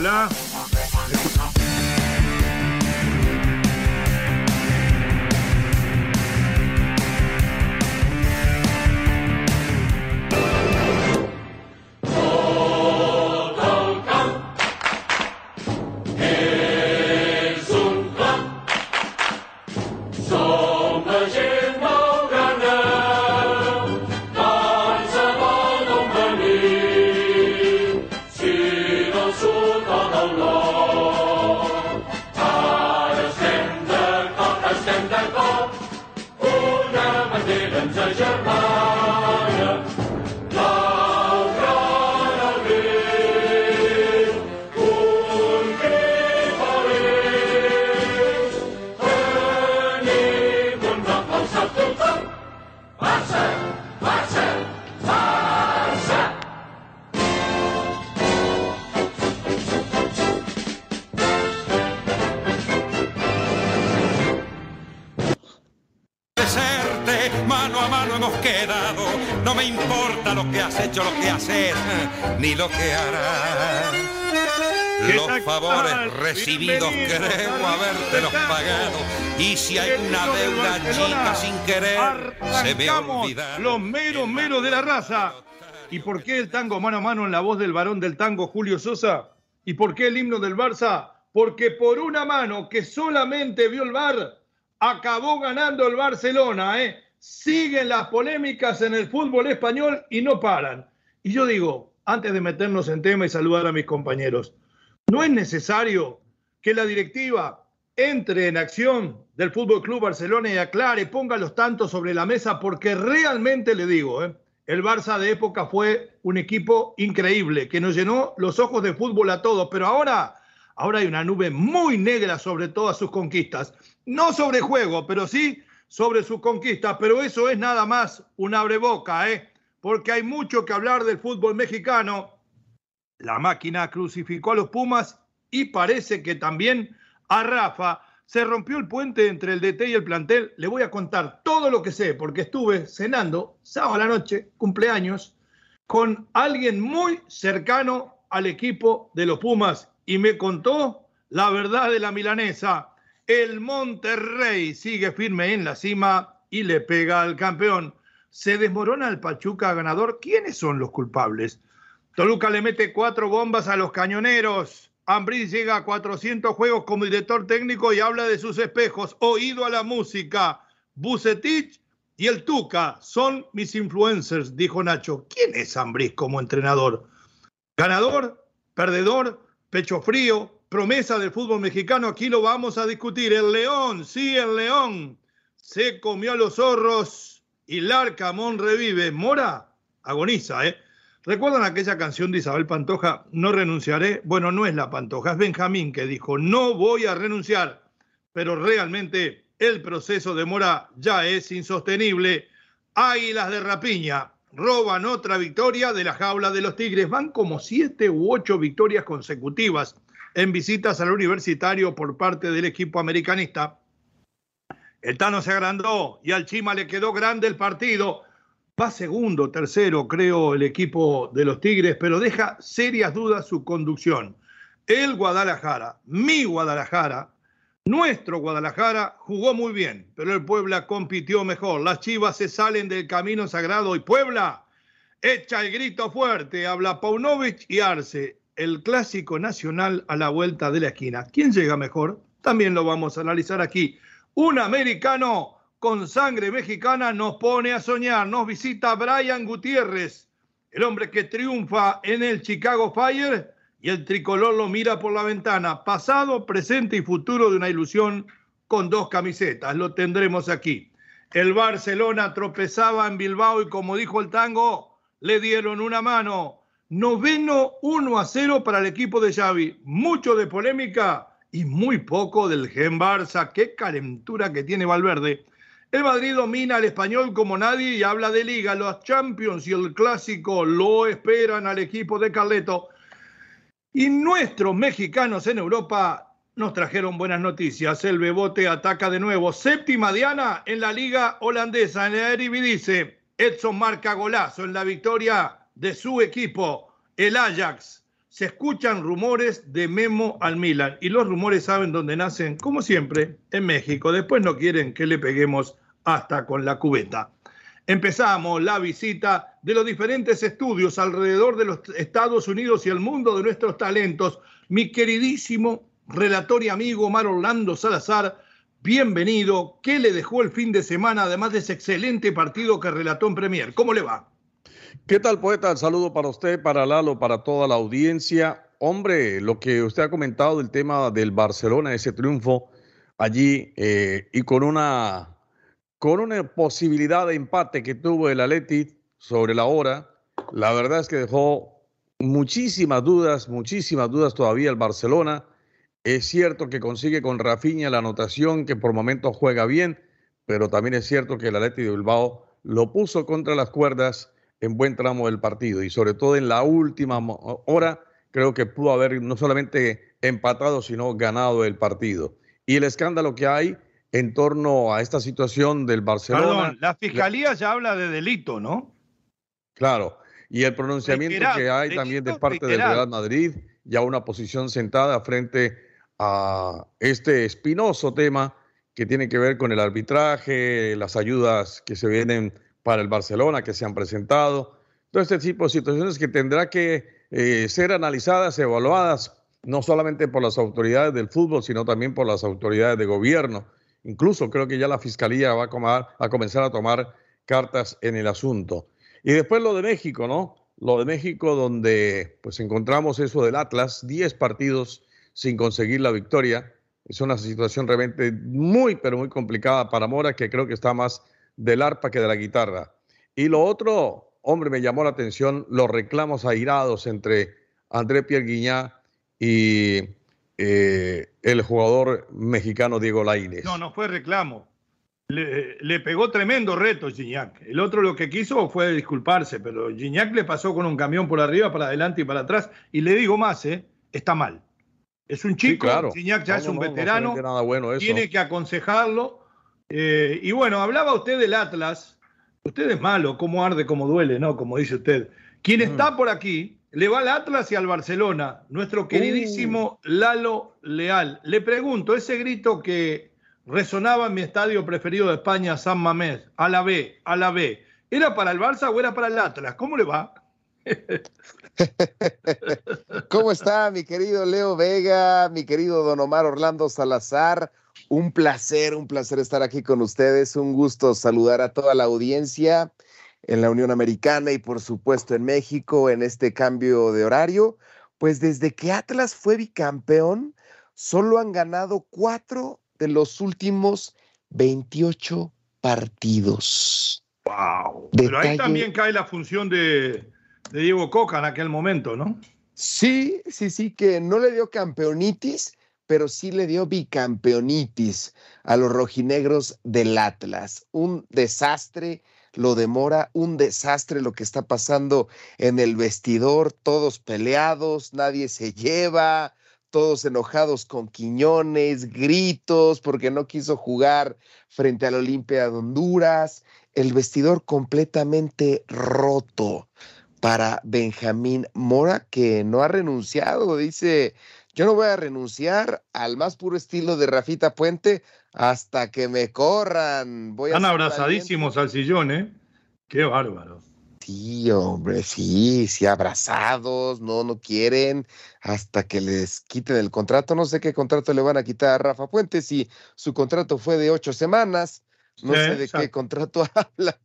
là. Lo que harás. ¿Qué Los favores recibidos creo habértelos pagado. Y si hay una deuda chica sin querer, se me olvidado. Los meros meros de la raza. ¿Y por qué el tango mano a mano en la voz del varón del tango Julio Sosa? ¿Y por qué el himno del Barça? Porque por una mano que solamente vio el Bar, acabó ganando el Barcelona. ¿eh? Siguen las polémicas en el fútbol español y no paran. Y yo digo, antes de meternos en tema y saludar a mis compañeros, no es necesario que la directiva entre en acción del Fútbol Club Barcelona y aclare, ponga los tantos sobre la mesa, porque realmente le digo, ¿eh? el Barça de época fue un equipo increíble que nos llenó los ojos de fútbol a todos, pero ahora, ahora hay una nube muy negra sobre todas sus conquistas. No sobre juego, pero sí sobre sus conquistas, pero eso es nada más un abreboca, ¿eh? Porque hay mucho que hablar del fútbol mexicano la máquina crucificó a los Pumas y parece que también a Rafa se rompió el puente entre el DT y el plantel. Le voy a contar todo lo que sé porque estuve cenando sábado a la noche, cumpleaños, con alguien muy cercano al equipo de los Pumas y me contó la verdad de la milanesa. El Monterrey sigue firme en la cima y le pega al campeón. Se desmorona el Pachuca ganador. ¿Quiénes son los culpables? Toluca le mete cuatro bombas a los cañoneros. Ambriz llega a 400 juegos como director técnico y habla de sus espejos. Oído a la música. Bucetich y el Tuca son mis influencers, dijo Nacho. ¿Quién es Ambriz como entrenador? ¿Ganador? ¿Perdedor? ¿Pecho frío? ¿Promesa del fútbol mexicano? Aquí lo vamos a discutir. El León, sí, el León. Se comió a los zorros y Larcamón revive. Mora agoniza, ¿eh? ¿Recuerdan aquella canción de Isabel Pantoja, No renunciaré? Bueno, no es la Pantoja, es Benjamín que dijo, no voy a renunciar, pero realmente el proceso de Mora ya es insostenible. Águilas de Rapiña roban otra victoria de la jaula de los Tigres. Van como siete u ocho victorias consecutivas en visitas al universitario por parte del equipo americanista. El Tano se agrandó y al Chima le quedó grande el partido. Va segundo, tercero, creo, el equipo de los Tigres, pero deja serias dudas su conducción. El Guadalajara, mi Guadalajara, nuestro Guadalajara jugó muy bien, pero el Puebla compitió mejor. Las Chivas se salen del camino sagrado y Puebla echa el grito fuerte. Habla Paunovic y Arce, el clásico nacional a la vuelta de la esquina. ¿Quién llega mejor? También lo vamos a analizar aquí. Un americano con sangre mexicana nos pone a soñar. Nos visita Brian Gutiérrez, el hombre que triunfa en el Chicago Fire y el tricolor lo mira por la ventana. Pasado, presente y futuro de una ilusión con dos camisetas. Lo tendremos aquí. El Barcelona tropezaba en Bilbao y como dijo el tango, le dieron una mano. Noveno 1 a 0 para el equipo de Xavi. Mucho de polémica y muy poco del Gen Barça. Qué calentura que tiene Valverde. El Madrid domina al español como nadie y habla de liga. Los Champions y el clásico lo esperan al equipo de Carleto. Y nuestros mexicanos en Europa nos trajeron buenas noticias. El Bebote ataca de nuevo. Séptima Diana en la liga holandesa. En el dice Edson marca golazo en la victoria de su equipo, el Ajax. Se escuchan rumores de Memo al Milan y los rumores saben dónde nacen, como siempre, en México. Después no quieren que le peguemos hasta con la cubeta. Empezamos la visita de los diferentes estudios alrededor de los Estados Unidos y el mundo de nuestros talentos. Mi queridísimo relator y amigo Omar Orlando Salazar, bienvenido. ¿Qué le dejó el fin de semana, además de ese excelente partido que relató en Premier? ¿Cómo le va? ¿Qué tal, poeta? Saludo para usted, para Lalo, para toda la audiencia. Hombre, lo que usted ha comentado del tema del Barcelona, ese triunfo allí eh, y con una, con una posibilidad de empate que tuvo el Atleti sobre la hora, la verdad es que dejó muchísimas dudas, muchísimas dudas todavía el Barcelona es cierto que consigue con Rafinha la anotación, que por momentos juega bien, pero también es cierto que el Atleti de Bilbao lo puso contra las cuerdas en buen tramo del partido y sobre todo en la última hora creo que pudo haber no solamente empatado, sino ganado el partido. Y el escándalo que hay en torno a esta situación del Barcelona. Perdón, la fiscalía ya habla de delito, ¿no? Claro, y el pronunciamiento que hay también de parte del Real Madrid, ya una posición sentada frente a este espinoso tema que tiene que ver con el arbitraje, las ayudas que se vienen para el Barcelona, que se han presentado, todo este tipo de situaciones que tendrá que eh, ser analizadas, evaluadas, no solamente por las autoridades del fútbol, sino también por las autoridades de gobierno. Incluso creo que ya la Fiscalía va a, a comenzar a tomar cartas en el asunto. Y después lo de México, ¿no? Lo de México donde pues encontramos eso del Atlas, 10 partidos sin conseguir la victoria. Es una situación realmente muy, pero muy complicada para Mora, que creo que está más del arpa que de la guitarra. Y lo otro, hombre, me llamó la atención los reclamos airados entre André Pierre Guiñá y eh, el jugador mexicano Diego Lainez. No, no fue reclamo. Le, pegó tremendo reto Gignac. El otro lo que quiso fue disculparse, pero Gignac le pasó con un camión por arriba, para adelante y para atrás. Y le digo más, ¿eh? está mal. Es un chico, sí, ya es un veterano, tiene que aconsejarlo. Eh, y bueno, hablaba usted del Atlas. Usted es malo, cómo arde, cómo duele, ¿no? Como dice usted. Quien está por aquí le va al Atlas y al Barcelona, nuestro queridísimo uh. Lalo Leal. Le pregunto, ese grito que resonaba en mi estadio preferido de España, San Mamés, a la B, a la B, ¿era para el Barça o era para el Atlas? ¿Cómo le va? ¿Cómo está mi querido Leo Vega, mi querido Don Omar Orlando Salazar? Un placer, un placer estar aquí con ustedes, un gusto saludar a toda la audiencia en la Unión Americana y por supuesto en México en este cambio de horario. Pues desde que Atlas fue bicampeón, solo han ganado cuatro de los últimos 28 partidos. ¡Wow! Pero ahí también cae la función de, de Diego Coca en aquel momento, ¿no? Sí, sí, sí, que no le dio campeonitis, pero sí le dio bicampeonitis a los rojinegros del Atlas. Un desastre lo demora, un desastre lo que está pasando en el vestidor, todos peleados, nadie se lleva, todos enojados con Quiñones, gritos porque no quiso jugar frente al Olimpia de Honduras, el vestidor completamente roto para Benjamín Mora, que no ha renunciado. Dice, yo no voy a renunciar al más puro estilo de Rafita Puente hasta que me corran. Voy Están abrazadísimos al sillón, ¿eh? Qué bárbaro. Sí, hombre, sí, sí, abrazados, no, no quieren hasta que les quiten el contrato. No sé qué contrato le van a quitar a Rafa Puente, si su contrato fue de ocho semanas, no sé de qué contrato habla.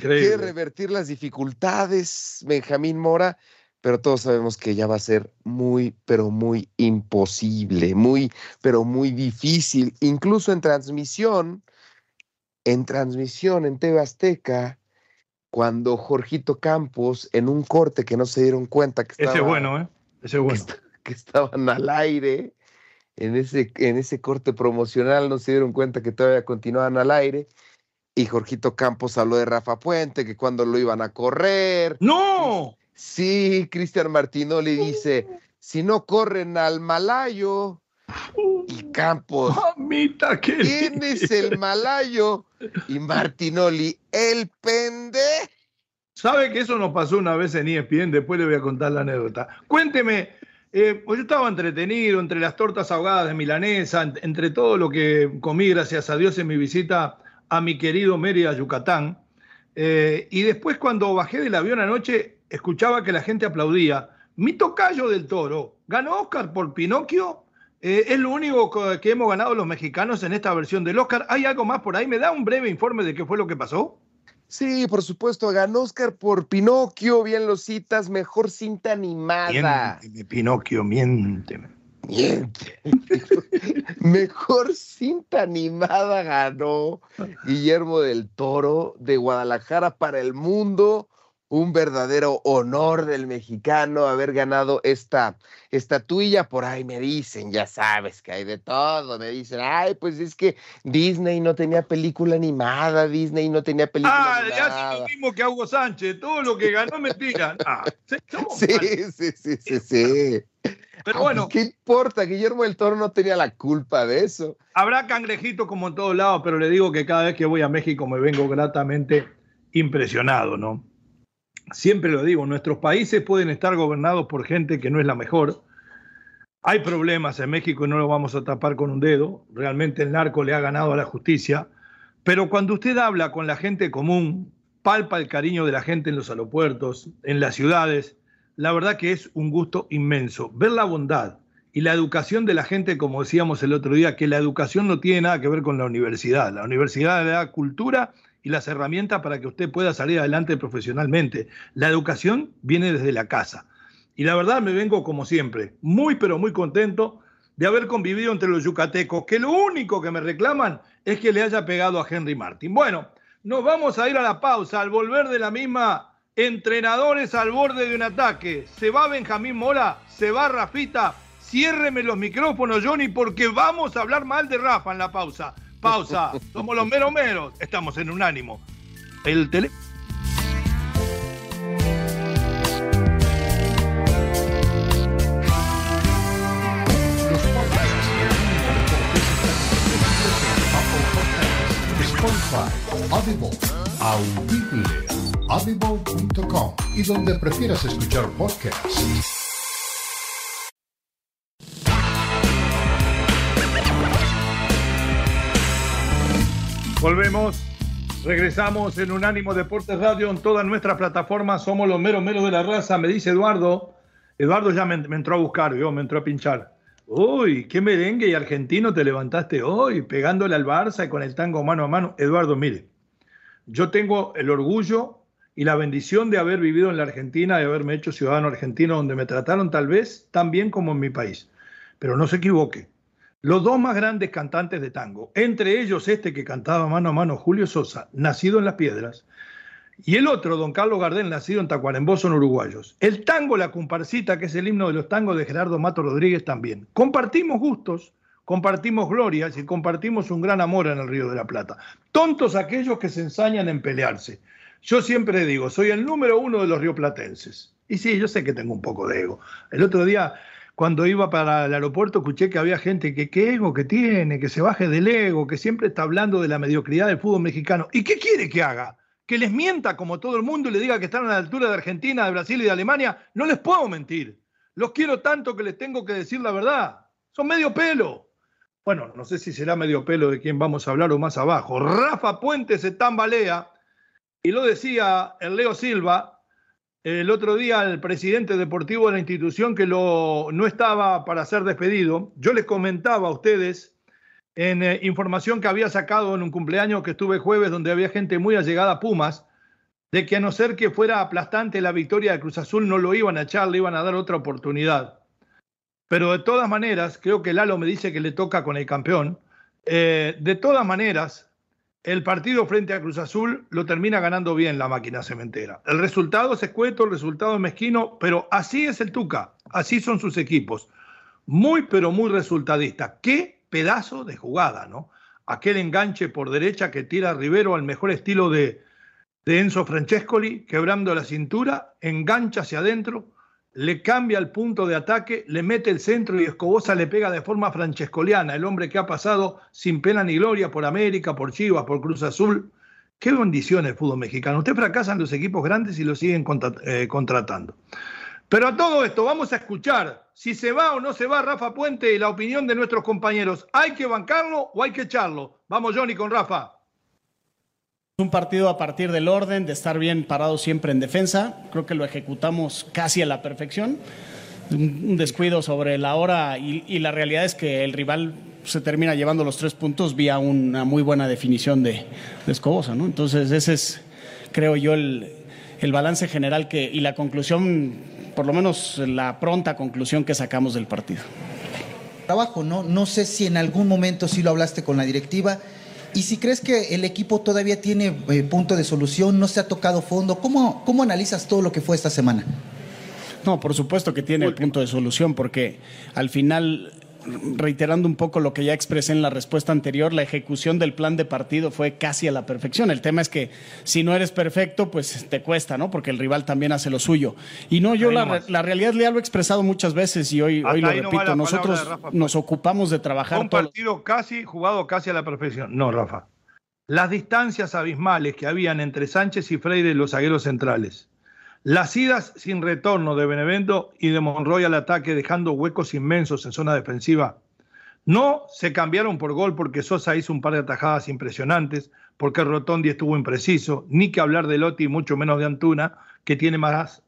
Quiere revertir las dificultades, Benjamín Mora, pero todos sabemos que ya va a ser muy, pero muy imposible, muy, pero muy difícil. Incluso en transmisión, en transmisión en TV Azteca, cuando Jorgito Campos, en un corte que no se dieron cuenta que Ese bueno, ¿eh? Ese bueno. Que, estaban al aire, en ese, en ese corte promocional no se dieron cuenta que todavía continuaban al aire. Y Jorgito Campos habló de Rafa Puente, que cuando lo iban a correr. ¡No! Sí, Cristian Martinoli dice, si no corren al Malayo, y Campos, Mamita ¿quién es el Malayo? Y Martinoli, el pende. ¿Sabe que eso nos pasó una vez en ESPN? Después le voy a contar la anécdota. Cuénteme, eh, pues yo estaba entretenido entre las tortas ahogadas de milanesa, entre todo lo que comí, gracias a Dios, en mi visita a mi querido Mérida, Yucatán. Eh, y después cuando bajé del avión anoche, escuchaba que la gente aplaudía. Mi tocayo del toro ganó Oscar por Pinocchio. Eh, es lo único que hemos ganado los mexicanos en esta versión del Oscar. ¿Hay algo más por ahí? ¿Me da un breve informe de qué fue lo que pasó? Sí, por supuesto, ganó Oscar por Pinocchio, bien lo citas, mejor cinta animada. Miénteme, Pinocchio, miénteme. Miente. mejor cinta animada ganó Guillermo del Toro de Guadalajara para el mundo un verdadero honor del mexicano haber ganado esta estatuilla. Por ahí me dicen, ya sabes que hay de todo. Me dicen, ay, pues es que Disney no tenía película animada, Disney no tenía película animada. Ah, ya es lo mismo que Hugo Sánchez, todo lo que ganó mentira. Ah, sí, sí, sí, sí, sí, Pero ah, bueno. Pues, ¿Qué importa? Guillermo del Toro no tenía la culpa de eso. Habrá cangrejito como en todos lados, pero le digo que cada vez que voy a México me vengo gratamente impresionado, ¿no? Siempre lo digo, nuestros países pueden estar gobernados por gente que no es la mejor. Hay problemas en México y no lo vamos a tapar con un dedo. Realmente el narco le ha ganado a la justicia. Pero cuando usted habla con la gente común, palpa el cariño de la gente en los aeropuertos, en las ciudades, la verdad que es un gusto inmenso. Ver la bondad y la educación de la gente, como decíamos el otro día, que la educación no tiene nada que ver con la universidad. La universidad le da cultura y las herramientas para que usted pueda salir adelante profesionalmente. La educación viene desde la casa. Y la verdad me vengo como siempre, muy pero muy contento de haber convivido entre los yucatecos, que lo único que me reclaman es que le haya pegado a Henry Martin. Bueno, nos vamos a ir a la pausa, al volver de la misma, entrenadores al borde de un ataque. Se va Benjamín Mora, se va Rafita, ciérreme los micrófonos, Johnny, porque vamos a hablar mal de Rafa en la pausa. Pausa. Somos los meros meros. Estamos en un ánimo. El tele. Spotify, Audible, Audible, audible.com y donde prefieras escuchar podcasts. Volvemos, regresamos en Unánimo Deportes Radio en todas nuestras plataformas. Somos los meros meros de la raza, me dice Eduardo. Eduardo ya me, entró a buscar, yo me entró a pinchar. Uy, qué merengue y argentino te levantaste hoy, pegándole al Barça y con el tango mano a mano. Eduardo, mire, yo tengo el orgullo y la bendición de haber vivido en la Argentina, de haberme hecho ciudadano argentino, donde me trataron tal vez tan bien como en mi país. Pero no se equivoque, los dos más grandes cantantes de tango, entre ellos este que cantaba mano a mano Julio Sosa, nacido en Las Piedras, y el otro, don Carlos Gardel, nacido en Tacuarembó, son uruguayos. El tango La Comparsita, que es el himno de los tangos de Gerardo Mato Rodríguez también. Compartimos gustos, compartimos glorias y compartimos un gran amor en el Río de la Plata. Tontos aquellos que se ensañan en pelearse. Yo siempre digo, soy el número uno de los rioplatenses. Y sí, yo sé que tengo un poco de ego. El otro día cuando iba para el aeropuerto escuché que había gente que qué ego que tiene, que se baje del ego, que siempre está hablando de la mediocridad del fútbol mexicano. ¿Y qué quiere que haga? Que les mienta como todo el mundo y le diga que están a la altura de Argentina, de Brasil y de Alemania. No les puedo mentir. Los quiero tanto que les tengo que decir la verdad. Son medio pelo. Bueno, no sé si será medio pelo de quién vamos a hablar o más abajo. Rafa Puente se tambalea Y lo decía el Leo Silva, el otro día el presidente deportivo de la institución que no estaba para ser despedido. Yo les comentaba a ustedes en eh, información que había sacado en un cumpleaños que estuve jueves donde había gente muy allegada a Pumas, de que a no ser que fuera aplastante la victoria de Cruz Azul no lo iban a echar, le iban a dar otra oportunidad. Pero de todas maneras, creo que Lalo me dice que le toca con el campeón. Eh, de todas maneras, el partido frente a Cruz Azul lo termina ganando bien la máquina cementera. El resultado es escueto, el resultado es mezquino, pero así es el Tuca, así son sus equipos. Muy, pero muy resultadista. Qué pedazo de jugada, ¿no? Aquel enganche por derecha que tira Rivero al mejor estilo de, de Enzo Francescoli, quebrando la cintura, engancha hacia adentro, le cambia el punto de ataque, le mete el centro y Escobosa le pega de forma francescoliana, el hombre que ha pasado sin pena ni gloria por América, por Chivas, por Cruz Azul. Qué bendición el fútbol mexicano. Usted fracasan los equipos grandes y lo siguen eh, contratando. Pero a todo esto vamos a escuchar si se va o no se va Rafa Puente y la opinión de nuestros compañeros. ¿Hay que bancarlo o hay que echarlo? Vamos Johnny con Rafa. Un partido a partir del orden, de estar bien parado siempre en defensa. Creo que lo ejecutamos casi a la perfección. Un descuido sobre la hora y, la realidad es que el rival se termina llevando los tres puntos vía una muy buena definición de, Escobosa. ¿no? Entonces ese es, creo yo, el, balance general que, y la conclusión, por lo menos la pronta conclusión que sacamos del partido. Trabajo, ¿no? No sé si en algún momento sí lo hablaste con la directiva y si crees que el equipo todavía tiene eh, punto de solución, no se ha tocado fondo, ¿cómo, ¿cómo analizas todo lo que fue esta semana? No, por supuesto que tiene el punto de solución, porque al final reiterando un poco lo que ya expresé en la respuesta anterior, la ejecución del plan de partido fue casi a la perfección. El tema es que si no eres perfecto, pues te cuesta, ¿no? Porque el rival también hace lo suyo. Y no, yo la, realidad ya lo he expresado muchas veces y hoy, hoy lo repito. Nosotros nos ocupamos de trabajar. Un partido casi jugado casi a la perfección. No, Rafa. Las distancias abismales que habían entre Sánchez y Freire, los zagueros centrales. Las idas sin retorno de Benevento y de Monroy al ataque, dejando huecos inmensos en zona defensiva, no se cambiaron por gol porque Sosa hizo un par de atajadas impresionantes, porque Rotondi estuvo impreciso, ni que hablar de Lotti, mucho menos de Antuna, que tiene más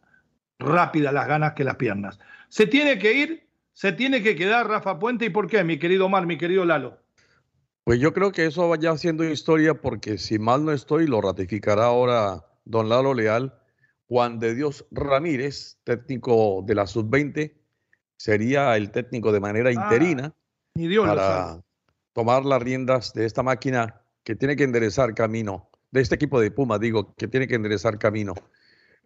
rápidas las ganas que las piernas. Se tiene que ir, se tiene que quedar Rafa Puente, ¿y por qué, mi querido Omar, mi querido Lalo? Pues yo creo que eso vaya siendo historia porque si mal no estoy, lo ratificará ahora don Lalo Leal Juan de Dios Ramírez, técnico de la sub-20, sería el técnico de manera ah, interina para tomar las riendas de esta máquina que tiene que enderezar camino, de este equipo de Pumas, digo, que tiene que enderezar camino.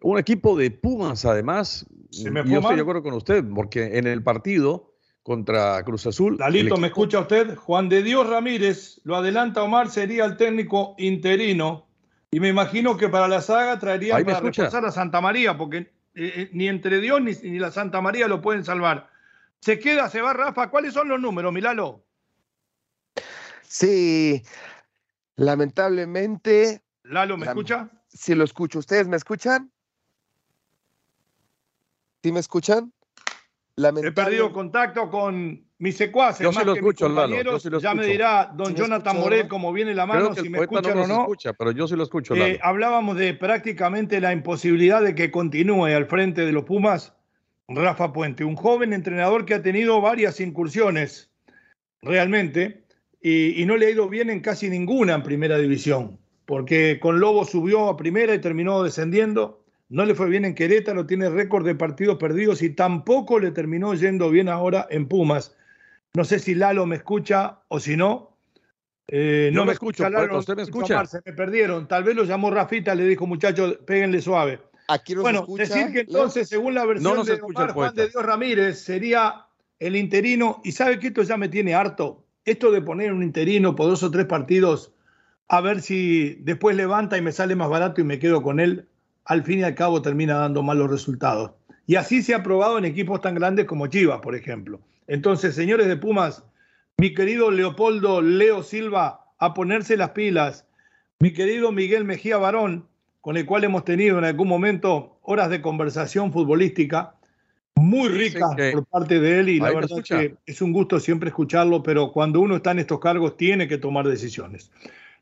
Un equipo de Pumas, además, yo estoy de acuerdo con usted, porque en el partido contra Cruz Azul. Dalito, ¿me escucha usted? Juan de Dios Ramírez, lo adelanta Omar, sería el técnico interino y me imagino que para la saga traerían para reforzar a Santa María, porque eh, eh, ni entre Dios ni, la Santa María lo pueden salvar. Se queda, se va Rafa. ¿Cuáles son los números, Milalo? Sí, lamentablemente. Lalo, ¿me escucha? Sí, lo escucho. ¿Ustedes me escuchan? ¿Sí me escuchan? He perdido contacto con mis secuaces, yo más lo escucho, compañeros. ya me dirá don Jonathan Morel cómo viene la mano, si me escuchan o no. Escucha, pero yo sí lo escucho. Eh, hablábamos de prácticamente la imposibilidad de que continúe al frente de los Pumas Rafa Puente, un joven entrenador que ha tenido varias incursiones realmente y, y no le ha ido bien en casi ninguna en primera división, porque con Lobo subió a primera y terminó descendiendo no le fue bien en Querétaro, tiene récord de partidos perdidos y tampoco le terminó yendo bien ahora en Pumas. No sé si Lalo me escucha o si no. Eh, no me, escucha, Lalo. ¿Usted me escucha? se me perdieron. Tal vez lo llamó Rafita, le dijo, muchachos, péguenle suave. Aquí bueno, decir que entonces, según la versión de Juan de Dios Ramírez, sería el interino. Y sabe que esto ya me tiene harto. Esto de poner un interino por dos o tres partidos, a ver si después levanta y me sale más barato y me quedo con él al fin y al cabo termina dando malos resultados. Y así se ha probado en equipos tan grandes como Chivas, por ejemplo. Entonces, señores de Pumas, mi querido Leopoldo Leo Silva, a ponerse las pilas. Mi querido Miguel Mejía Barón, con el cual hemos tenido en algún momento horas de conversación futbolística, muy ricas por parte de él y la verdad es que es un gusto siempre escucharlo, pero cuando uno está en estos cargos tiene que tomar decisiones.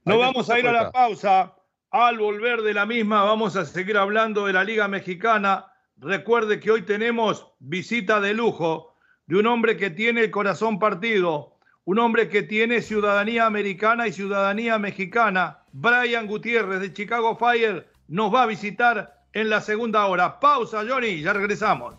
No vamos a ir a la pausa. Al volver de la misma, vamos a seguir hablando de la Liga Mexicana. Recuerde que hoy tenemos visita de lujo de un hombre que tiene el corazón partido, un hombre que tiene ciudadanía americana y ciudadanía mexicana. Brian Gutiérrez de Chicago Fire nos va a visitar en la segunda hora. Pausa, Johnny, ya regresamos.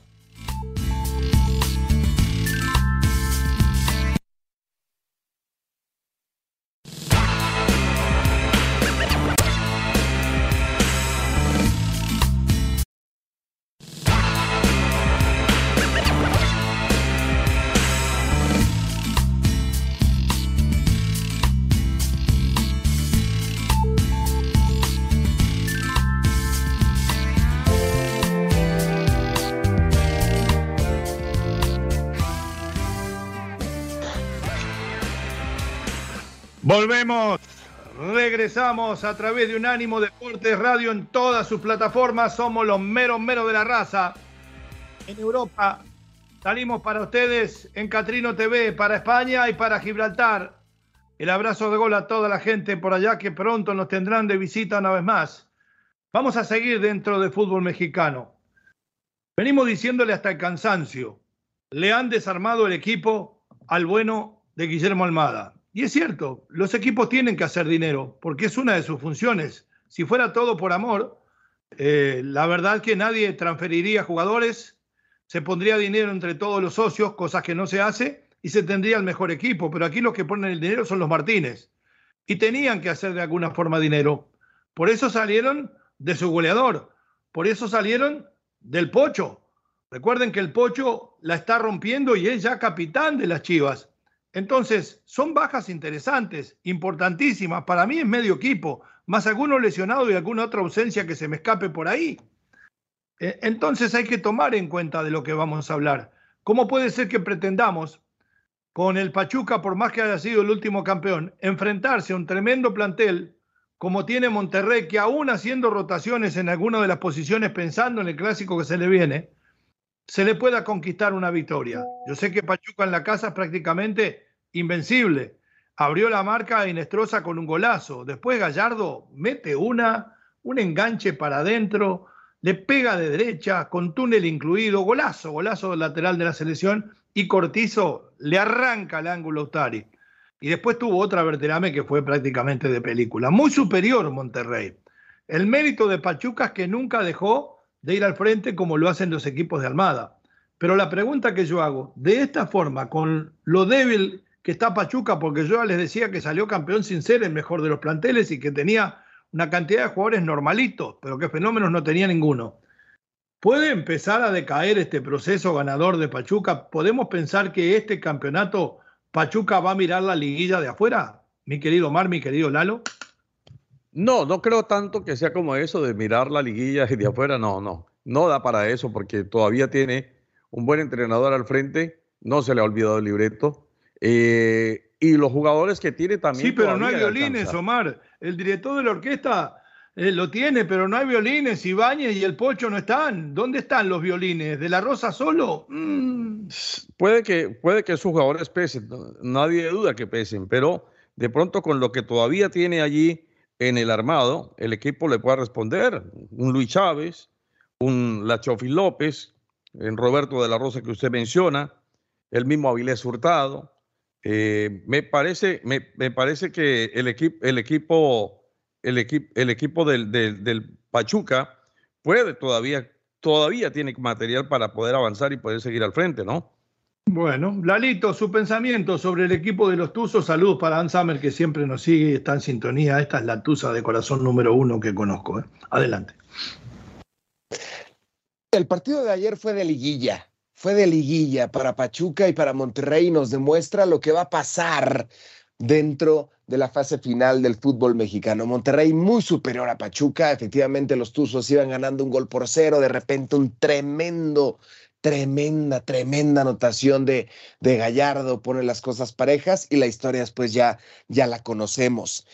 Volvemos, regresamos a través de Unánimo Deportes Radio en todas sus plataformas. Somos los meros meros de la raza. En Europa salimos para ustedes en Catrino TV, para España y para Gibraltar. El abrazo de gol a toda la gente por allá que pronto nos tendrán de visita una vez más. Vamos a seguir dentro del fútbol mexicano. Venimos diciéndole hasta el cansancio. Le han desarmado el equipo al bueno de Guillermo Almada. Y es cierto, los equipos tienen que hacer dinero, porque es una de sus funciones. Si fuera todo por amor, eh, la verdad que nadie transferiría jugadores, se pondría dinero entre todos los socios, cosas que no se hace, y se tendría el mejor equipo. Pero aquí los que ponen el dinero son los Martínez. Y tenían que hacer de alguna forma dinero. Por eso salieron de su goleador. Por eso salieron del Pocho. Recuerden que el Pocho la está rompiendo y es ya capitán de las Chivas. Entonces, son bajas interesantes, importantísimas. Para mí es medio equipo, más alguno lesionado y alguna otra ausencia que se me escape por ahí. E, entonces hay que tomar en cuenta de lo que vamos a hablar. ¿Cómo puede ser que pretendamos, con el Pachuca, por más que haya sido el último campeón, enfrentarse a un tremendo plantel como tiene Monterrey, que aún haciendo rotaciones en alguna de las posiciones pensando en el clásico que se le viene, se le pueda conquistar una victoria. Yo sé que Pachuca en la casa es prácticamente invencible. Abrió la marca a Inestrosa con un golazo. Después Gallardo mete una, un enganche para adentro, le pega de derecha, con túnel incluido, golazo, golazo lateral de la selección y Cortizo le arranca el ángulo Utari. Y después tuvo otra verterame que fue prácticamente de película. Muy superior Monterrey. El mérito de Pachuca es que nunca dejó de ir al frente como lo hacen los equipos de Almada. Pero la pregunta que yo hago, de esta forma, con lo débil que está Pachuca, porque yo ya les decía que salió campeón sin ser el mejor de los planteles y que tenía una cantidad de jugadores normalitos, pero que fenómenos no tenía ninguno. ¿Puede empezar a decaer este proceso ganador de Pachuca? ¿Podemos pensar que este campeonato Pachuca va a mirar la liguilla de afuera? Mi querido Mar, mi querido Lalo. No, no creo tanto que sea como eso de mirar la liguilla de afuera, no, no, no da para eso porque todavía tiene un buen entrenador al frente, no se le ha olvidado el libreto. Eh, y los jugadores que tiene también. Sí, pero no hay violines, Omar. El director de la orquesta eh, lo tiene, pero no hay violines. Ibáñez y el Pocho no están. ¿Dónde están los violines? ¿De la Rosa solo? Mm. Puede, que, puede que sus jugadores pesen, nadie duda que pesen, pero de pronto con lo que todavía tiene allí en el armado, el equipo le pueda responder. Un Luis Chávez, un Lachofi López, en Roberto de la Rosa que usted menciona, el mismo Avilés Hurtado. Eh, me, parece, me, parece que el, equipo el equipo, el, equipo, el equipo del, del, Pachuca puede todavía, todavía tiene material para poder avanzar y poder seguir al frente, ¿no? Bueno, Lalito, su pensamiento sobre el equipo de los Tuzos. Saludos para Ann que siempre nos sigue y está en sintonía. Esta es la Tusa de corazón número uno que conozco. ¿eh? Adelante. El partido de ayer fue de liguilla. Fue de liguilla para Pachuca y para Monterrey. Nos demuestra lo que va a pasar dentro de la fase final del fútbol mexicano. Monterrey muy superior a Pachuca. Efectivamente, los Tuzos iban ganando un gol por cero. De repente, un tremendo tremenda, tremenda anotación de, de Gallardo, pone las cosas parejas y la historia después ya, ya la conocemos.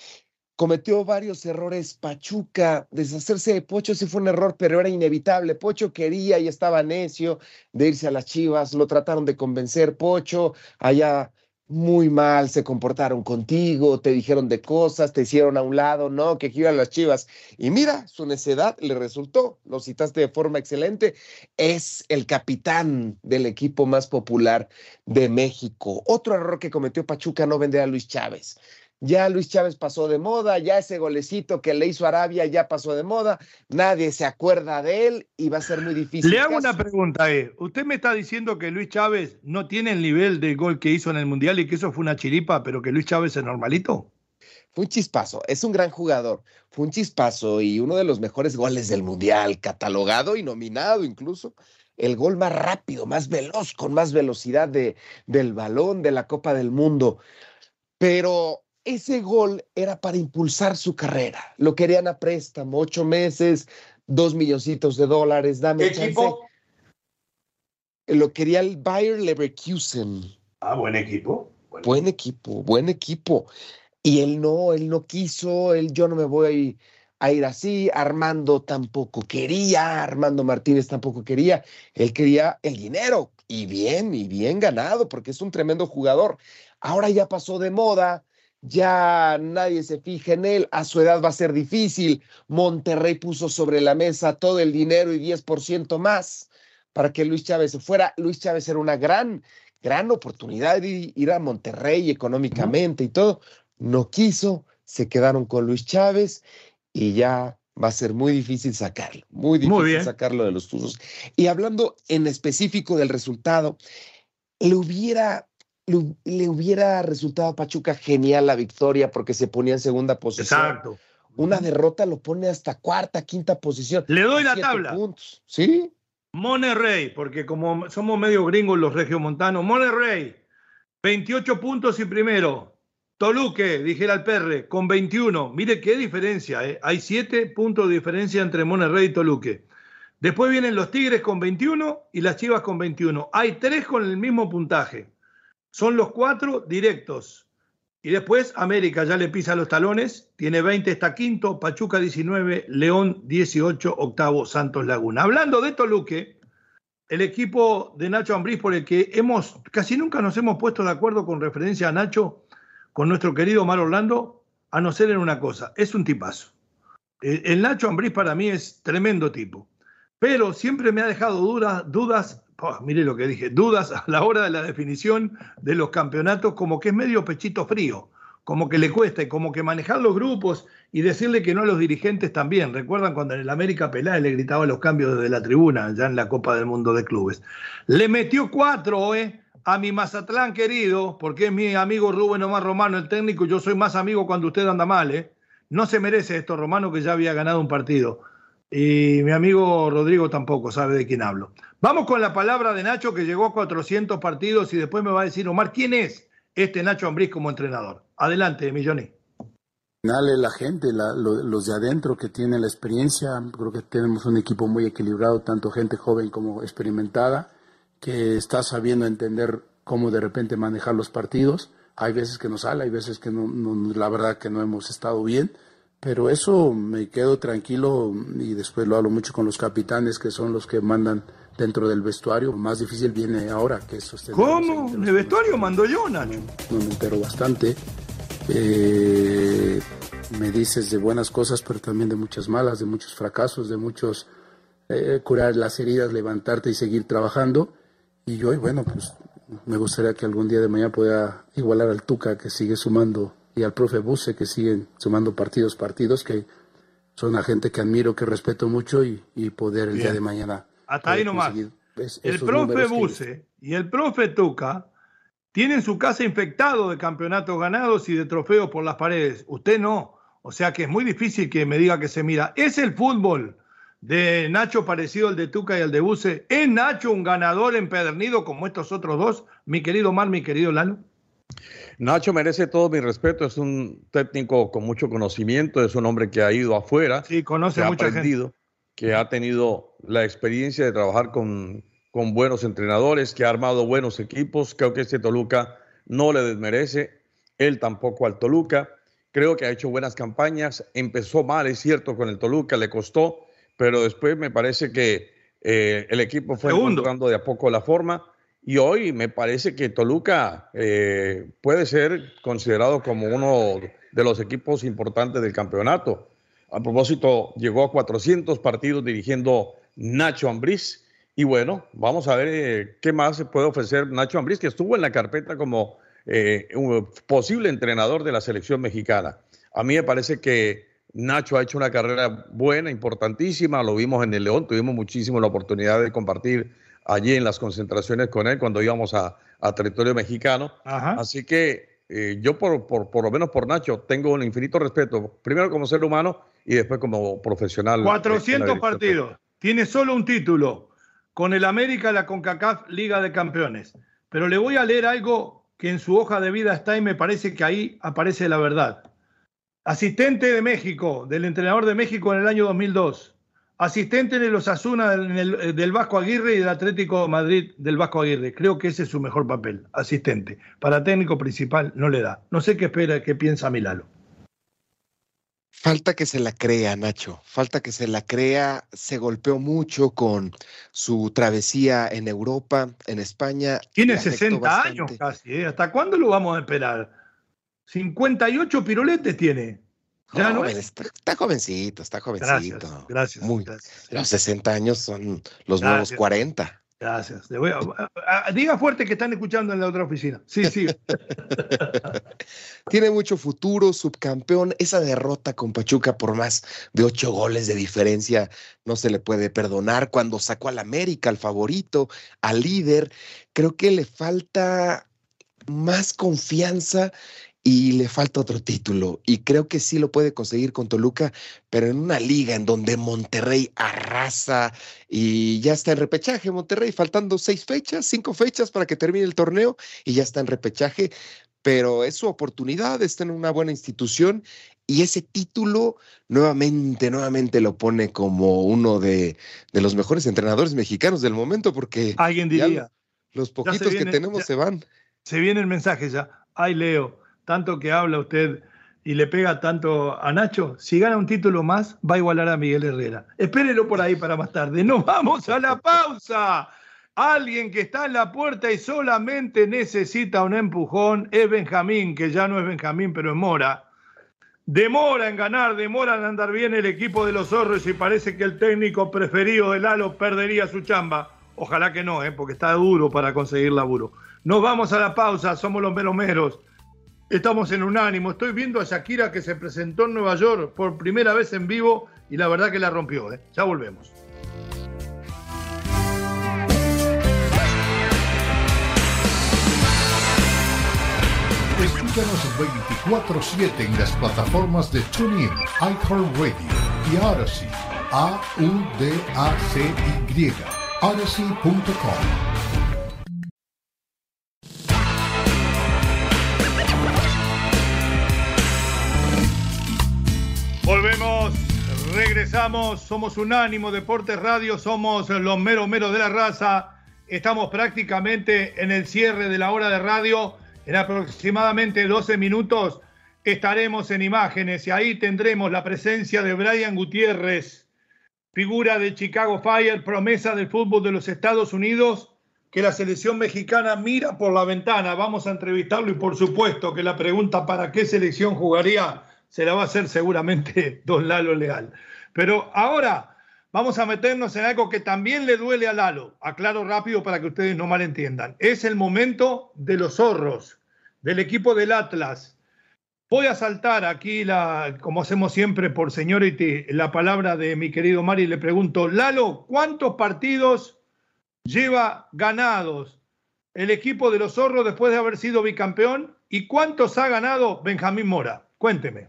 Cometió varios errores Pachuca, deshacerse de Pocho sí fue un error, pero era inevitable. Pocho quería y estaba necio de irse a las Chivas, lo trataron de convencer Pocho, allá muy mal se comportaron contigo, te dijeron de cosas, te hicieron a un lado, no, que iban las chivas. Y mira, su necedad le resultó, lo citaste de forma excelente, es el capitán del equipo más popular de México. Otro error que cometió Pachuca no vender a Luis Chávez ya Luis Chávez pasó de moda, ya ese golecito que le hizo Arabia ya pasó de moda, nadie se acuerda de él y va a ser muy difícil. Le hago una pregunta, eh. ¿usted me está diciendo que Luis Chávez no tiene el nivel del gol que hizo en el Mundial y que eso fue una chiripa, pero que Luis Chávez es normalito? Fue un chispazo, es un gran jugador, fue un chispazo y uno de los mejores goles del Mundial, catalogado y nominado incluso el gol más rápido, más veloz, con más velocidad de, del balón de la Copa del Mundo. Pero ese gol era para impulsar su carrera. Lo querían a préstamo, ocho meses, dos milloncitos de dólares, dame ¿Qué equipo? Lo quería el Bayer Leverkusen. Ah, buen equipo. Buen, equipo, buen equipo. Y él no, él no quiso, él yo no me voy a ir así, Armando tampoco quería, Armando Martínez tampoco quería, él quería el dinero y bien, y bien ganado, porque es un tremendo jugador. Ahora ya pasó de moda, ya nadie se fija en él, a su edad va a ser difícil. Monterrey puso sobre la mesa todo el dinero y 10% más para que Luis Chávez se fuera. Luis Chávez era una gran, gran oportunidad de ir a Monterrey económicamente y todo. No quiso, se quedaron con Luis Chávez y ya va a ser muy difícil sacarlo, muy difícil sacarlo de los Tuzos. Y hablando en específico del resultado, le hubiera le, hubiera resultado a Pachuca genial la victoria porque se ponía en segunda posición. Exacto. Una derrota lo pone hasta cuarta, quinta posición. Le doy la tabla. Puntos. ¿Sí? Monterrey, porque como somos medio gringos los regiomontanos, Monterrey, 28 puntos y primero. Toluque, dijera el Perre, con 21. Mire qué diferencia, ¿eh? hay 7 puntos de diferencia entre Monterrey y Toluque. Después vienen los Tigres con 21 y las Chivas con 21. Hay tres con el mismo puntaje. Son los cuatro directos. Y después América ya le pisa los talones, tiene 20, está quinto, Pachuca 19, León 18, octavo, Santos Laguna. Hablando de Toluque, el equipo de Nacho Ambriz por el que hemos, casi nunca nos hemos puesto de acuerdo con referencia a Nacho, con nuestro querido Mar Orlando, a no ser en una cosa, es un tipazo. El, Nacho Ambriz para mí es tremendo tipo, pero siempre me ha dejado dudas, dudas mire lo que dije, dudas a la hora de la definición de los campeonatos, como que es medio pechito frío, como que le cuesta y como que manejar los grupos y decirle que no a los dirigentes también. Recuerdan cuando en el América Peláez le gritaba los cambios desde la tribuna, ya en la Copa del Mundo de Clubes. Le metió cuatro, ¿eh? A mi Mazatlán querido, porque es mi amigo Rubén Omar Romano, el técnico, yo soy más amigo cuando usted anda mal, ¿eh? No se merece esto, Romano, que ya había ganado un partido. Y mi amigo Rodrigo tampoco sabe de quién hablo. Vamos con la palabra de Nacho que llegó a 400 partidos y después me va a decir, Omar, ¿quién es este Nacho Ambriz como entrenador? Adelante, Milloni. La gente, los de adentro que tienen la experiencia. Creo que tenemos un equipo muy equilibrado, tanto gente joven como experimentada, que está sabiendo entender cómo de repente manejar los partidos. Hay veces que nos sale, hay veces que no, la verdad que no hemos estado bien pero eso me quedo tranquilo y después lo hablo mucho con los capitanes que son los que mandan dentro del vestuario. Más difícil viene ahora que eso ¿Cómo? ¿En el vestuario mando yo, Nacho? No, me entero bastante. Eh, me dices de buenas cosas, pero también de muchas malas, de muchos fracasos, de muchos eh, curar las heridas, levantarte y seguir trabajando. Y yo, bueno, pues me gustaría que algún día de mañana pueda igualar al Tuca, que sigue sumando y al profe Buse que siguen sumando partidos, partidos, que son a gente que admiro, que respeto mucho y, poder el día de mañana. Hasta ahí nomás. el profe Buse y el profe Tuca tienen su casa infectado de campeonatos ganados y de trofeos por las paredes. Usted no. O sea que es muy difícil que me diga que se mira. ¿Es el fútbol de Nacho parecido al de Tuca y al de Buse? ¿Es Nacho un ganador empedernido como estos otros dos? Mi querido Mar, mi querido Lalo. Nacho merece todo mi respeto, es un técnico con mucho conocimiento, es un hombre que ha ido afuera, sí, conoce que ha aprendido, que ha tenido la experiencia de trabajar con, con buenos entrenadores, que ha armado buenos equipos. Creo que este Toluca no le desmerece, él tampoco al Toluca. Creo que ha hecho buenas campañas. Empezó mal, es cierto, con el Toluca, le costó, pero después me parece que eh, el equipo fue encontrando de a poco la forma Y hoy me parece que Toluca eh, puede ser considerado como uno de los equipos importantes del campeonato. A propósito, llegó a 400 partidos dirigiendo Nacho Ambriz. Y bueno, vamos a ver eh, qué más se puede ofrecer Nacho Ambriz, que estuvo en la carpeta como eh, un posible entrenador de la selección mexicana. A mí me parece que Nacho ha hecho una carrera buena, importantísima. Lo vimos en el León, tuvimos muchísimo la oportunidad de compartir allí en las concentraciones con él cuando íbamos a, territorio mexicano. Así que eh, yo, por, por, lo menos por Nacho, tengo un infinito respeto, primero como ser humano y después como profesional. 400 partidos, tiene solo un título, con el América, la CONCACAF Liga de Campeones. Pero le voy a leer algo que en su hoja de vida está y me parece que ahí aparece la verdad. Asistente de México, del entrenador de México en el año 2002 asistente de los Asuna del, del, Vasco Aguirre y del Atlético de Madrid del Vasco Aguirre. Creo que ese es su mejor papel, asistente. Para técnico principal no le da. No sé qué espera, qué piensa Milalo. Falta que se la crea, Nacho. Falta que se la crea. Se golpeó mucho con su travesía en Europa, en España. Tiene 60 años casi. ¿eh? ¿Hasta cuándo lo vamos a esperar? 58 piruletes tiene. Ya no está, jovencito, está jovencito. Gracias, Muy, Los 60 años son los nuevos 40. Gracias. diga fuerte que están escuchando en la otra oficina. Sí, sí. Tiene mucho futuro, subcampeón. Esa derrota con Pachuca por más de ocho goles de diferencia no se le puede perdonar. Cuando sacó al América, al favorito, al líder, creo que le falta más confianza y le falta otro título. Y creo que sí lo puede conseguir con Toluca, pero en una liga en donde Monterrey arrasa y ya está en repechaje. Monterrey, faltando seis fechas, cinco fechas para que termine el torneo y ya está en repechaje. Pero es su oportunidad, está en una buena institución y ese título nuevamente, nuevamente lo pone como uno de, de los mejores entrenadores mexicanos del momento, porque alguien diría, los poquitos que tenemos se van. Se viene el mensaje ya. Ay, Leo, tanto que habla usted y le pega tanto a Nacho, si gana un título más, va a igualar a Miguel Herrera. Espérelo por ahí para más tarde. Nos vamos a la pausa. Alguien que está en la puerta y solamente necesita un empujón es Benjamín, que ya no es Benjamín, pero es Mora. Demora en ganar, demora en andar bien el equipo de los zorros y parece que el técnico preferido de Lalo perdería su chamba. Ojalá que no, ¿eh? porque está duro para conseguir laburo. Nos vamos a la pausa, somos los melomeros. Estamos en unánimo. Estoy viendo a Shakira que se presentó en Nueva York por primera vez en vivo y la verdad que la rompió. ¿eh? Ya volvemos. Escúchanos 24-7 en las plataformas de TuneIn, iHeartRadio y Odyssey. A-U-D-A-C-Y. Odyssey.com. Volvemos, regresamos, somos Unánimo Deportes Radio, somos los mero mero de la raza. Estamos prácticamente en el cierre de la hora de radio. En aproximadamente 12 minutos estaremos en imágenes y ahí tendremos la presencia de Brian Gutiérrez, figura de Chicago Fire, promesa del fútbol de los Estados Unidos, que la selección mexicana mira por la ventana. Vamos a entrevistarlo y por supuesto que la pregunta para qué selección jugaría se la va a hacer seguramente Don Lalo Leal. Pero ahora vamos a meternos en algo que también le duele a Lalo. Aclaro rápido para que ustedes no malentiendan. Es el momento de los zorros, del equipo del Atlas. Voy a saltar aquí, la, como hacemos siempre por seniority, la palabra de mi querido Mari y le pregunto, Lalo, ¿cuántos partidos lleva ganados el equipo de los zorros después de haber sido bicampeón? ¿Y cuántos ha ganado Benjamín Mora? Cuénteme.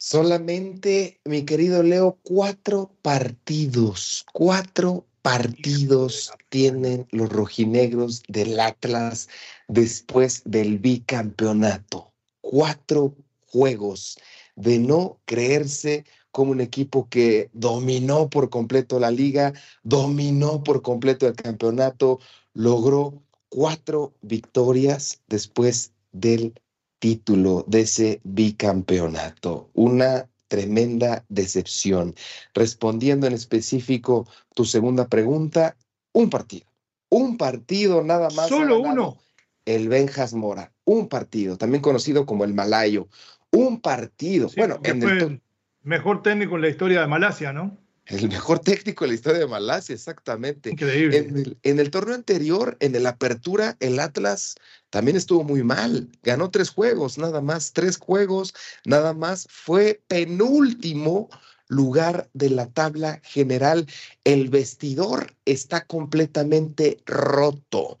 Solamente, mi querido Leo, cuatro partidos, cuatro partidos tienen los rojinegros del Atlas después del bicampeonato. Cuatro juegos de no creerse como un equipo que dominó por completo la liga, dominó por completo el campeonato, logró cuatro victorias después del título de ese bicampeonato. Una tremenda decepción. Respondiendo en específico tu segunda pregunta, un partido. un partido nada más. Solo uno. El Benjas Mora, un partido, también conocido como el Malayo, un partido. bueno, en el mejor técnico en la historia de Malasia, ¿no? El mejor técnico en la historia de Malasia, exactamente. Increíble. En el, en el, torneo anterior, en el Apertura, el Atlas también estuvo muy mal. Ganó tres juegos, nada más, tres juegos, nada más. Fue penúltimo lugar de la tabla general. El vestidor está completamente roto.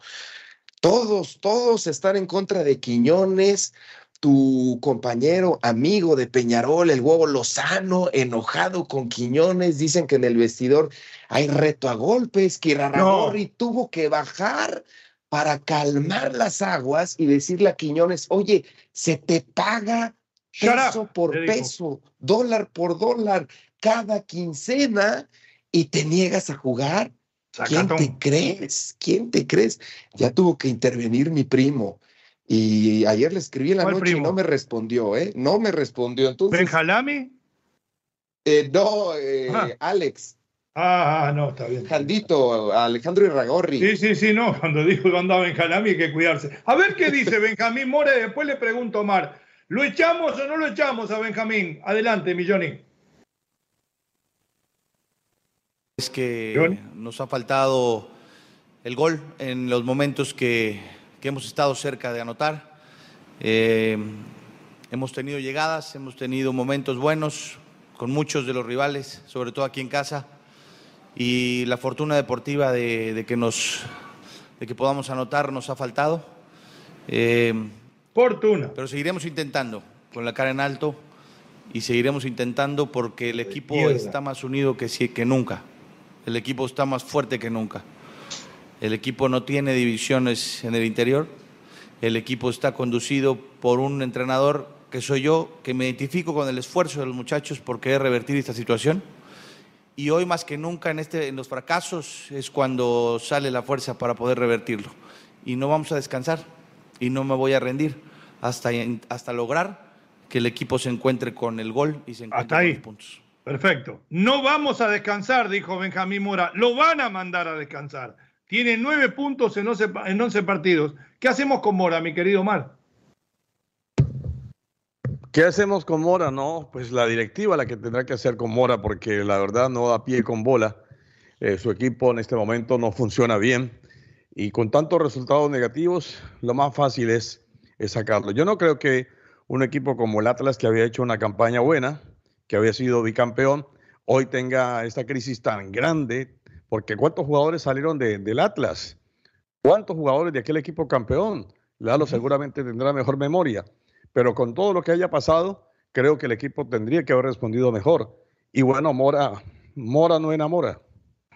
Todos, todos están en contra de Quiñones, tu compañero, amigo de Peñarol, el huevo Lozano, enojado con Quiñones, dicen que en el vestidor hay reto a golpes, que no. tuvo que bajar para calmar las aguas y decirle a Quiñones, oye, se te paga peso por peso, dólar por dólar, cada quincena y te niegas a jugar. ¿Quién te crees? ¿Quién te crees? Ya tuvo que intervenir mi primo. Y ayer le escribí en la noche y no me respondió, ¿eh? No me respondió. Entonces, ¿Benjalami? Eh, no, eh, Alex. Ah, ah, no, está bien. Jaldito, Alejandro Irragorri. Sí, sí, sí, no. Cuando dijo que andaba Benjalami hay que cuidarse. A ver qué dice Benjamín More. Después le pregunto a Omar. ¿Lo echamos o no lo echamos a Benjamín? Adelante, Milloni. Es que nos ha faltado el gol en los momentos que, hemos estado cerca de anotar. Eh, hemos tenido llegadas, hemos tenido momentos buenos con muchos de los rivales, sobre todo aquí en casa, y la fortuna deportiva de, que, nos, de que podamos anotar nos ha faltado. Eh, fortuna. Pero seguiremos intentando, con la cara en alto, y seguiremos intentando porque el equipo está más unido que, que nunca. El equipo está más fuerte que nunca. El equipo no tiene divisiones en el interior. El equipo está conducido por un entrenador que soy yo, que me identifico con el esfuerzo de los muchachos por querer revertir esta situación. Y hoy más que nunca en, este, en los fracasos es cuando sale la fuerza para poder revertirlo. Y no vamos a descansar y no me voy a rendir hasta, hasta lograr que el equipo se encuentre con el gol y se encuentre con los puntos. Perfecto. No vamos a descansar, dijo Benjamín Mora. Lo van a mandar a descansar. Tiene nueve puntos en once, partidos. ¿Qué hacemos con Mora, mi querido Mar? ¿Qué hacemos con Mora? No, pues la directiva la que tendrá que hacer con Mora, porque la verdad no da pie con bola. Eh, su equipo en este momento no funciona bien. Y con tantos resultados negativos, lo más fácil es sacarlo. Yo no creo que un equipo como el Atlas, que había hecho una campaña buena, que había sido bicampeón, hoy tenga esta crisis tan grande, porque ¿cuántos jugadores salieron de, del Atlas? ¿Cuántos jugadores de aquel equipo campeón? Lalo seguramente tendrá mejor memoria, pero con todo lo que haya pasado, creo que el equipo tendría que haber respondido mejor. Y bueno, Mora, Mora no enamora.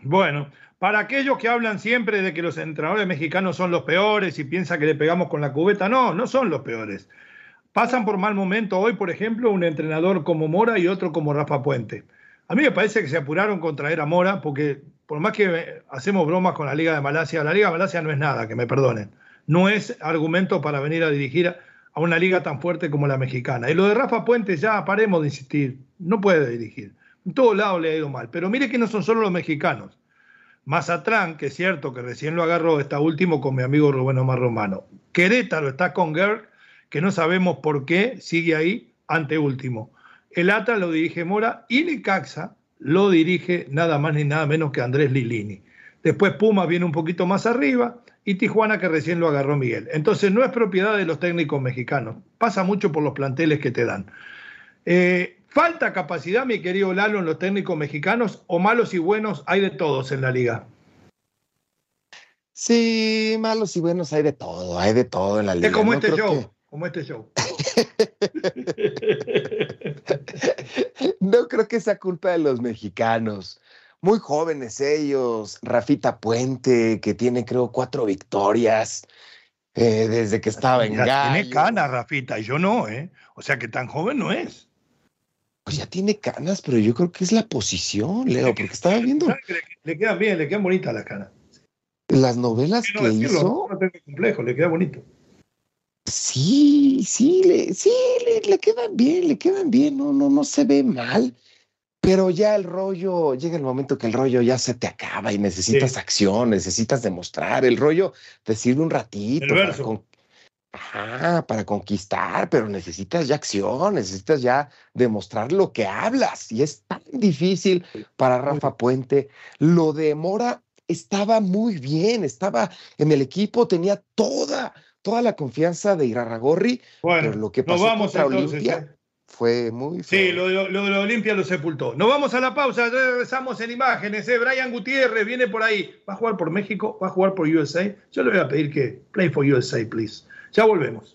Bueno, para aquellos que hablan siempre de que los entrenadores mexicanos son los peores y piensan que le pegamos con la cubeta, no, no son los peores pasan por mal momento hoy, por ejemplo, un entrenador como Mora y otro como Rafa Puente. A mí me parece que se apuraron con traer a Mora porque por más que hacemos bromas con la Liga de Malasia, la Liga de Malasia no es nada, que me perdonen. No es argumento para venir a dirigir a una liga tan fuerte como la mexicana. Y lo de Rafa Puente ya paremos de insistir, no puede dirigir. En todos lados le ha ido mal. Pero mire que no son solo los mexicanos. Mazatlán, que es cierto que recién lo agarró, está último con mi amigo Rubén Omar Romano. Querétaro está con Gerg que no sabemos por qué sigue ahí ante último. El ATA lo dirige Mora y Necaxa lo dirige nada más ni nada menos que Andrés Lilini. Después Pumas viene un poquito más arriba y Tijuana que recién lo agarró Miguel. Entonces no es propiedad de los técnicos mexicanos. Pasa mucho por los planteles que te dan. Eh, ¿Falta capacidad, mi querido Lalo, en los técnicos mexicanos o malos y buenos hay de todos en la liga? Sí, malos y buenos hay de todo, hay de todo en la liga. Es como este show como este show. no creo que sea culpa de los mexicanos. Muy jóvenes ellos. Rafita Puente, que tiene creo cuatro victorias eh, desde que estaba en Gallo. Tiene canas, Rafita, y yo no, ¿eh? O sea que tan joven no es. Pues ya tiene canas, pero yo creo que es la posición, Leo, porque estaba viendo. Le, quedan bien, le quedan bonitas las canas. Las novelas que hizo. No tengo complejo, le queda bonito. Sí, sí, le, sí, le, quedan bien, le quedan bien, no, no, no se ve mal. pero ya el rollo, llega el momento que el rollo ya se te acaba y necesitas acción, necesitas demostrar. El rollo te sirve un ratito para, para conquistar, pero necesitas ya acción, necesitas ya demostrar lo que hablas. Y es tan difícil para Rafa Puente. Lo de Mora estaba muy bien, estaba en el equipo, tenía toda, toda la confianza de Irarragorri, bueno, pero lo que pasó vamos contra Olimpia ¿eh? fue muy feo. Sí, lo, lo, de la Olimpia lo sepultó. Nos vamos a la pausa, regresamos en imágenes. ¿eh? Brian Gutiérrez viene por ahí. ¿Va a jugar por México? ¿Va a jugar por USA? Yo le voy a pedir que play for USA, please. Ya volvemos.